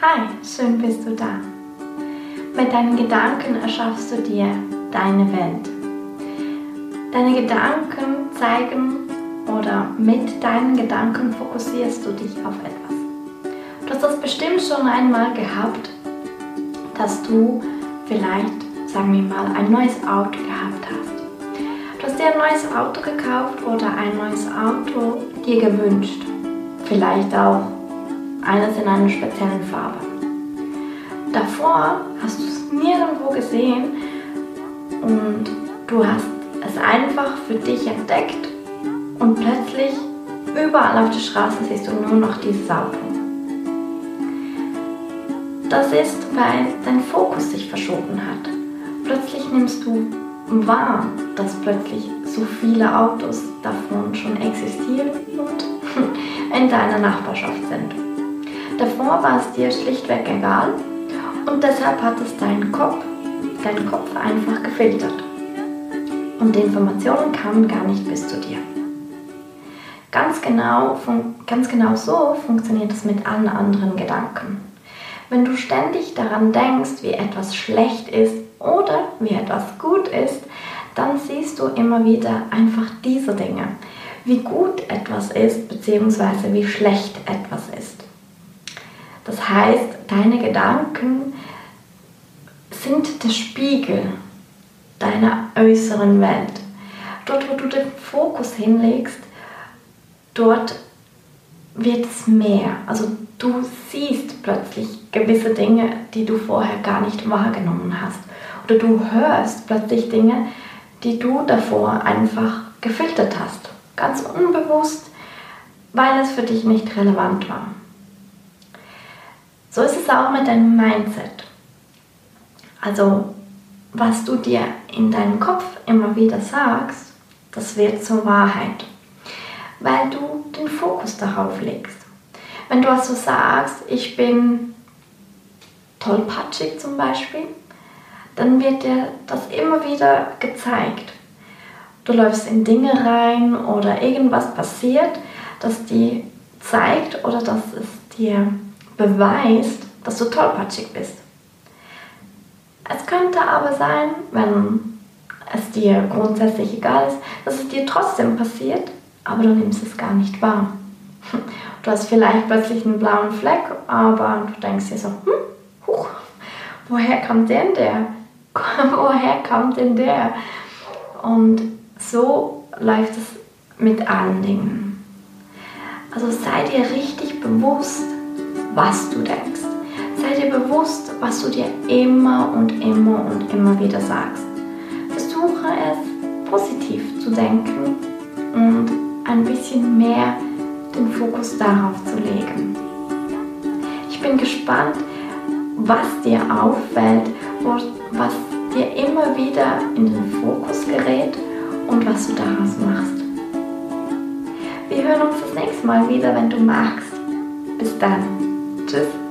Hi, schön bist du da. Mit deinen Gedanken erschaffst du dir deine Welt. Deine Gedanken zeigen oder mit deinen Gedanken fokussierst du dich auf etwas. Du hast das bestimmt schon einmal gehabt, dass du vielleicht, sagen wir mal, ein neues Auto gehabt hast. Du hast dir ein neues Auto gekauft oder ein neues Auto dir gewünscht. Vielleicht auch eines in einer speziellen Farbe. Davor hast du es nirgendwo gesehen und du hast es einfach für dich entdeckt und plötzlich überall auf der Straße siehst du nur noch dieses Auto. Das ist, weil dein Fokus sich verschoben hat. Plötzlich nimmst du wahr, dass plötzlich so viele Autos davon schon existieren und in deiner Nachbarschaft sind. Davor war es dir schlichtweg egal und deshalb hat es deinen Kopf, deinen Kopf einfach gefiltert. Und die Informationen kamen gar nicht bis zu dir. Ganz genau, ganz genau so funktioniert es mit allen anderen Gedanken. Wenn du ständig daran denkst, wie etwas schlecht ist oder wie etwas gut ist, dann siehst du immer wieder einfach diese Dinge, wie gut etwas ist bzw. wie schlecht etwas ist. Heißt, deine Gedanken sind der Spiegel deiner äußeren Welt. Dort, wo du den Fokus hinlegst, dort wird es mehr. Also du siehst plötzlich gewisse Dinge, die du vorher gar nicht wahrgenommen hast. Oder du hörst plötzlich Dinge, die du davor einfach gefiltert hast. Ganz unbewusst, weil es für dich nicht relevant war. So ist es auch mit deinem Mindset. Also, was du dir in deinem Kopf immer wieder sagst, das wird zur Wahrheit, weil du den Fokus darauf legst. Wenn du also sagst, ich bin tollpatschig zum Beispiel, dann wird dir das immer wieder gezeigt. Du läufst in Dinge rein oder irgendwas passiert, das dir zeigt oder das es dir beweist, dass du tollpatschig bist. Es könnte aber sein, wenn es dir grundsätzlich egal ist, dass es dir trotzdem passiert, aber du nimmst es gar nicht wahr. Du hast vielleicht plötzlich einen blauen Fleck, aber du denkst dir so, hm, huch, woher kommt denn der? woher kommt denn der? Und so läuft es mit allen Dingen. Also sei dir richtig bewusst, was du denkst. Sei dir bewusst, was du dir immer und immer und immer wieder sagst. Versuche es positiv zu denken und ein bisschen mehr den Fokus darauf zu legen. Ich bin gespannt, was dir auffällt, was dir immer wieder in den Fokus gerät und was du daraus machst. Wir hören uns das nächste Mal wieder, wenn du magst. Bis dann. Tschüss.